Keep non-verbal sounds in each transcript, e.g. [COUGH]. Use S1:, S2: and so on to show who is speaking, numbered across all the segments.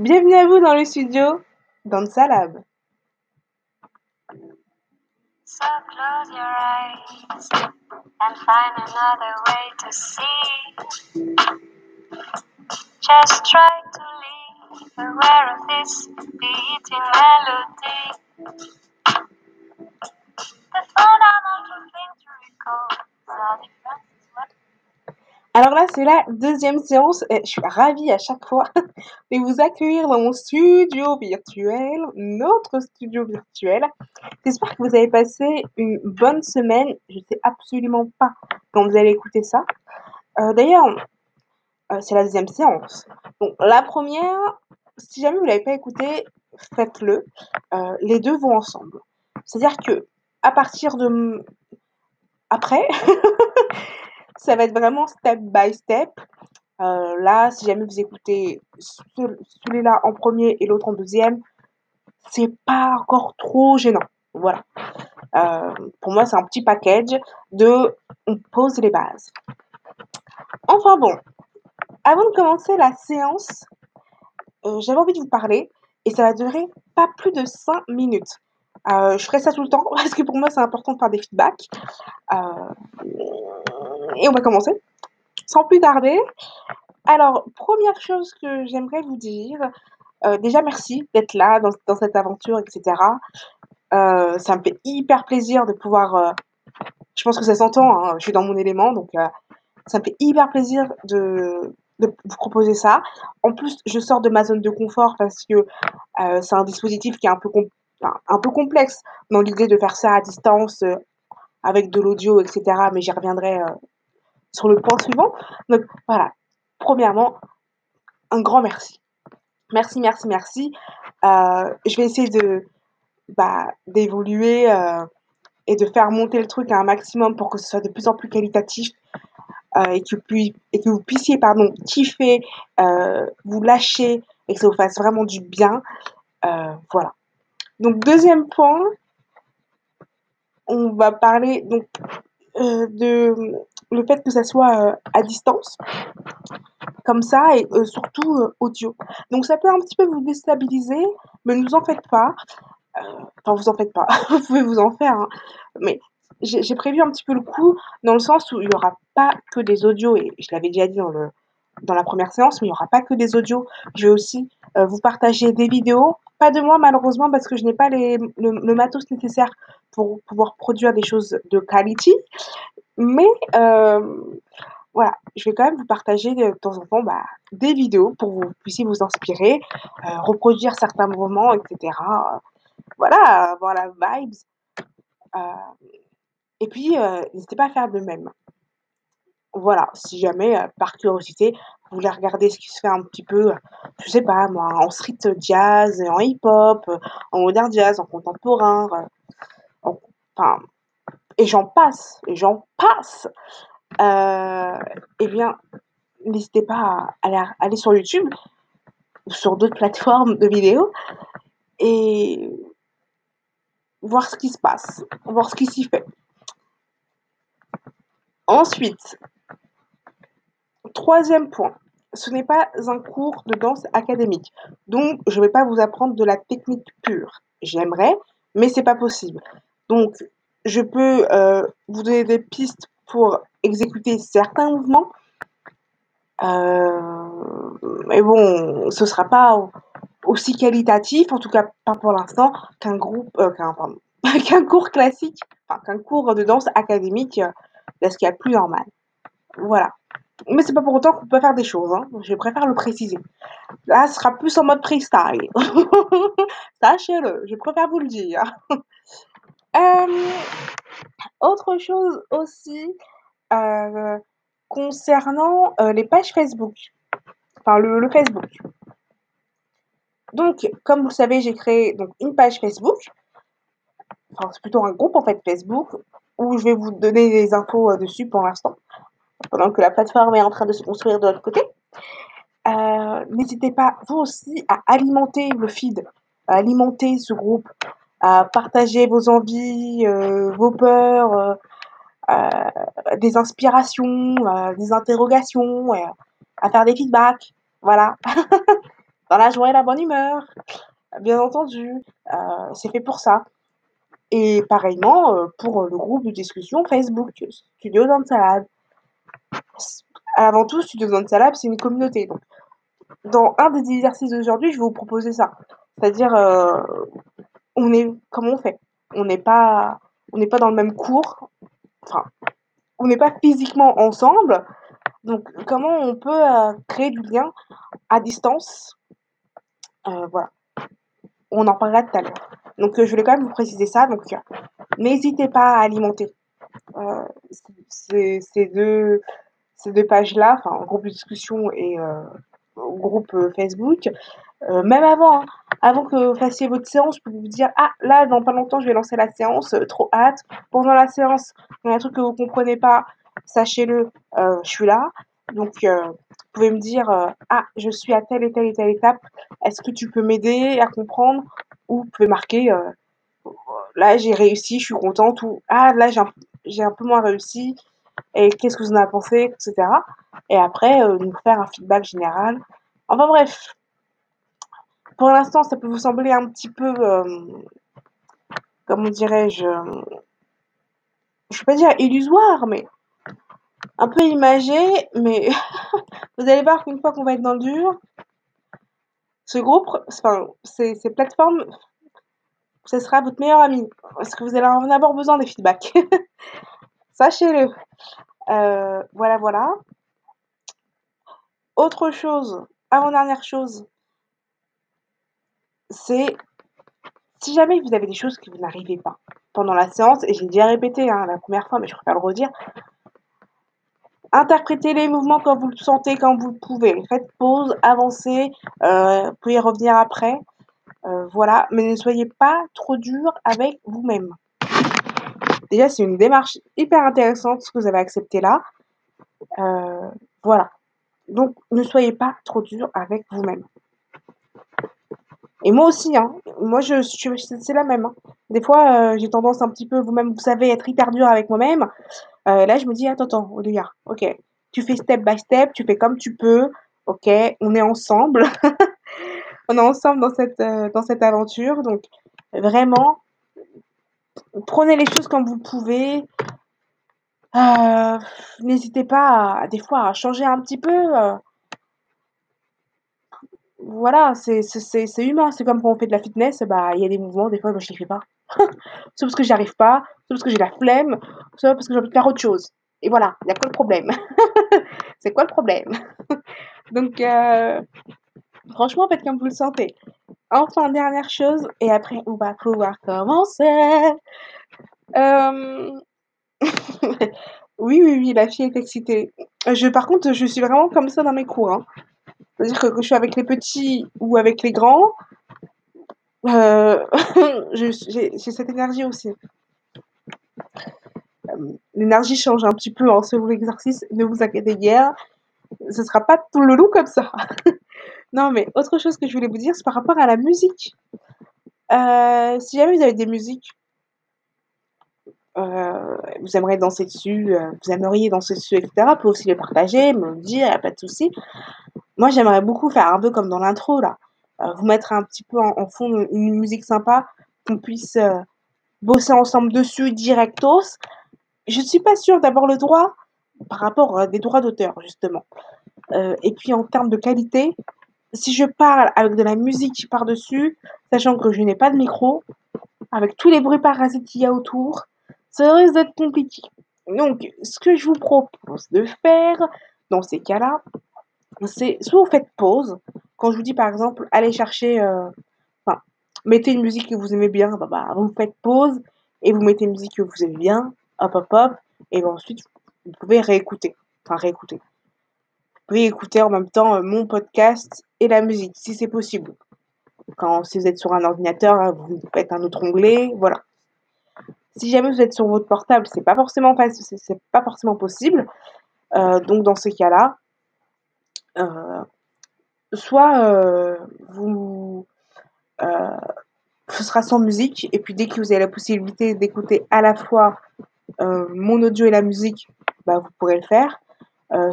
S1: Bienvenue à vous dans le studio Dansa Lab.
S2: So close your eyes and find another way to see. Just try to live aware of this beating melody.
S1: Alors là, c'est la deuxième séance je suis ravie à chaque fois [LAUGHS] de vous accueillir dans mon studio virtuel, notre studio virtuel. J'espère que vous avez passé une bonne semaine. Je sais absolument pas quand vous allez écouter ça. Euh, D'ailleurs, euh, c'est la deuxième séance. Bon, la première, si jamais vous l'avez pas écouté, faites-le. Euh, les deux vont ensemble. C'est-à-dire que à partir de après, [LAUGHS] ça va être vraiment step by step. Euh, là, si jamais vous écoutez ce- celui-là en premier et l'autre en deuxième, c'est pas encore trop gênant. Voilà. Euh, pour moi, c'est un petit package de on pose les bases. Enfin bon, avant de commencer la séance, euh, j'avais envie de vous parler et ça va durer pas plus de 5 minutes. Je ferai ça tout le temps [LAUGHS] parce que pour moi c'est important de faire des feedbacks. Euh, et on va commencer sans plus tarder. Alors, première chose que j'aimerais vous dire, euh, déjà merci d'être là dans, cette aventure, etc. Euh, ça me fait hyper plaisir de pouvoir. euh, je pense que ça s'entend, hein, je suis dans mon élément, donc ça me fait hyper plaisir de, vous proposer ça. En plus, je sors de ma zone de confort parce que c'est un dispositif qui est un peu, un peu complexe dans l'idée de faire ça à distance avec de l'audio, etc. Mais j'y reviendrai sur le point suivant. Donc voilà, premièrement, un grand merci. Merci, merci, merci. Euh, je vais essayer de bah, d'évoluer euh, et de faire monter le truc à un maximum pour que ce soit de plus en plus qualitatif euh, et, que, et que vous puissiez pardon, kiffer, vous lâcher et que ça vous fasse vraiment du bien. Voilà. Donc deuxième point, on va parler donc de le fait que ça soit euh, à distance, comme ça, et euh, surtout euh, audio. Donc ça peut un petit peu vous déstabiliser, mais ne vous en faites pas. Enfin, vous en faites pas. [LAUGHS] vous pouvez vous en faire, hein. mais j'ai prévu un petit peu le coup dans le sens où il n'y aura pas que des audios, et je l'avais déjà dit dans le dans la première séance, mais il n'y aura pas que des audios. Je vais aussi vous partager des vidéos. Pas de moi, malheureusement, parce que je n'ai pas les, le, le matos nécessaire pour pouvoir produire des choses de quality. Mais euh, voilà, je vais quand même vous partager de temps en temps bah, des vidéos pour que vous puissiez vous inspirer, euh, reproduire certains mouvements, etc. Euh, Voilà, avoir la vibes. Et puis, n'hésitez pas à faire de même. Voilà, si jamais, par curiosité, vous voulez regarder ce qui se fait un petit peu, je sais pas moi, en street jazz, en hip-hop, euh, en modern jazz, en contemporain, en- enfin, et j'en passe, et j'en passe. Euh, eh bien, n'hésitez pas à aller, sur YouTube ou sur d'autres plateformes de vidéos et voir ce qui se passe, voir ce qui s'y fait. Ensuite, troisième point, ce n'est pas un cours de danse académique. Donc, je ne vais pas vous apprendre de la technique pure. J'aimerais, mais c'est pas possible. Donc, je peux euh, vous donner des pistes pour exécuter certains mouvements. Euh, mais bon, ce sera pas au- aussi qualitatif, en tout cas pas pour l'instant, qu'un groupe, euh, qu'un [LAUGHS] cours classique, qu'un cours de danse académique, de ce qu'il y a plus normal. Voilà. Mais c'est pas pour autant qu'on peut faire des choses, hein. Je préfère le préciser. Là, ce sera plus en mode freestyle. [LAUGHS] Sachez-le, je préfère vous le dire. [LAUGHS] Euh, autre chose aussi euh, concernant euh, les pages Facebook, enfin le, Facebook. Donc, comme vous le savez, j'ai créé donc une page Facebook, enfin c'est plutôt un groupe en fait Facebook, où je vais vous donner des infos dessus pour l'instant, pendant que la plateforme est en train de se construire de l'autre côté. N'hésitez pas, vous aussi, à alimenter le feed, à alimenter ce groupe, à partager vos envies, euh, vos peurs, euh, euh, des inspirations, euh, des interrogations, euh, à faire des feedbacks. Voilà. [LAUGHS] dans la joie et la bonne humeur. Bien entendu, c'est fait pour ça. Et pareillement, pour le groupe de discussion Facebook, Studio Dansalab. Avant tout, Studio Dansalab, c'est une communauté. Donc, dans un des exercices d'aujourd'hui, je vais vous proposer ça. C'est-à-dire, on est, comment on fait? On n'est pas, dans le même cours. Enfin, on n'est pas physiquement ensemble. Donc, comment on peut créer du lien à distance? Voilà. On en parlera tout à l'heure. Donc, je voulais quand même vous préciser ça. Donc, n'hésitez pas à alimenter ces, ces, deux, ces deux pages-là, enfin, groupe de discussion et groupe Facebook. même avant, hein, avant que vous fassiez votre séance, pour vous dire Ah, là, dans pas longtemps, je vais lancer la séance, trop hâte. Pendant la séance, il y a un truc que vous comprenez pas, sachez-le, je suis là. Donc, vous pouvez me dire Ah, je suis à telle et telle et telle étape, est-ce que tu peux m'aider à comprendre Ou vous pouvez marquer Là, j'ai réussi, je suis contente, ou Ah, là, j'ai un, un peu moins réussi, et qu'est-ce que vous en avez pensé, etc. Et après, nous faire un feedback général. Enfin bref, pour l'instant, ça peut vous sembler un petit peu, comment dirais-je, je ne vais pas dire illusoire, mais un peu imagé, mais [LAUGHS] vous allez voir qu'une fois qu'on va être dans le dur, ce groupe, enfin, ces, ces plateformes, ce sera votre meilleur ami, parce que vous allez en avoir besoin des feedbacks. [LAUGHS] Sachez-le. Euh, voilà, voilà. Autre chose, avant-dernière chose, c'est si jamais vous avez des choses que vous n'arrivez pas pendant la séance, et j'ai déjà répété hein, la première fois, mais je préfère le redire, interprétez les mouvements quand vous le sentez, quand vous le pouvez. Faites pause, avancez, euh, vous pouvez revenir après. Euh, voilà, mais ne soyez pas trop dur avec vous-même. Déjà, c'est une démarche hyper intéressante ce que vous avez accepté là. Euh, voilà. Donc, ne soyez pas trop dur avec vous-même. Et moi aussi, hein. Moi, je, c'est la même. Hein. Des fois, euh, j'ai tendance un petit peu, vous-même, vous savez, être hyper dur avec moi-même. Euh, là, je me dis, attends, attends, Olivia, ok. Tu fais step by step, tu fais comme tu peux. Ok, on est ensemble. [LAUGHS] on est ensemble dans cette, dans cette aventure. Donc, vraiment, prenez les choses comme vous pouvez. Euh, n'hésitez pas, à, des fois, à changer un petit peu. Euh. voilà, c'est humain. C'est comme quand on fait de la fitness, bah, il y a des mouvements, des fois, moi, je les fais pas. [LAUGHS] c'est parce que j'y arrive pas, c'est parce que j'ai la flemme, c'est parce que j'ai envie de faire autre chose. Et voilà, il y a quoi le problème? [LAUGHS] C'est quoi le problème? [LAUGHS] Donc, euh, franchement, faites comme vous le sentez. Enfin, dernière chose, et après, on va pouvoir commencer. Euh, oui, oui, oui, la fille est excitée. Je, par contre, je suis vraiment comme ça dans mes cours. Hein. C'est-à-dire que je suis avec les petits ou avec les grands, euh, [LAUGHS] j'ai cette énergie aussi. Euh, l'énergie change un petit peu en selon l'exercice, ne vous inquiétez guère. Ce sera pas tout le long comme ça. [LAUGHS] non, mais autre chose que je voulais vous dire, c'est par rapport à la musique. si jamais vous avez des musiques euh, vous aimeriez danser dessus, euh, vous aimeriez danser dessus, etc. Vous pouvez aussi les partager, me le dire, il n'y a pas de souci. Moi, j'aimerais beaucoup faire un peu comme dans l'intro, là. Euh, vous mettre un petit peu en, fond une, musique sympa, qu'on puisse bosser ensemble dessus directos. Je ne suis pas sûre d'avoir le droit par rapport à des droits d'auteur, justement. et puis en termes de qualité, si je parle avec de la musique par-dessus, sachant que je n'ai pas de micro, avec tous les bruits parasites qu'il y a autour, ça risque d'être compliqué. Donc, ce que je vous propose de faire dans ces cas-là, c'est soit vous faites pause. Quand je vous dis par exemple, allez chercher, euh, enfin, mettez une musique que vous aimez bien, bah, bah, vous faites pause et vous mettez une musique que vous aimez bien, hop hop hop, et ensuite vous pouvez réécouter. Enfin, réécouter. Vous pouvez écouter en même temps euh, mon podcast et la musique, si c'est possible. Quand si vous êtes sur un ordinateur, hein, vous faites un autre onglet, voilà. Si jamais vous êtes sur votre portable, c'est pas forcément c'est pas forcément possible. Euh, donc dans ces cas-là, soit euh, vous ce sera sans musique et puis dès que vous avez la possibilité d'écouter à la fois mon audio et la musique, bah, vous pourrez le faire.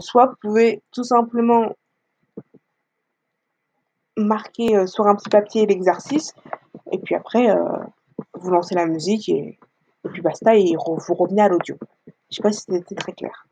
S1: soit vous pouvez tout simplement marquer, sur un petit papier l'exercice et puis après, vous lancez la musique et puis basta et vous revenez à l'audio. Je sais pas si c'était très clair.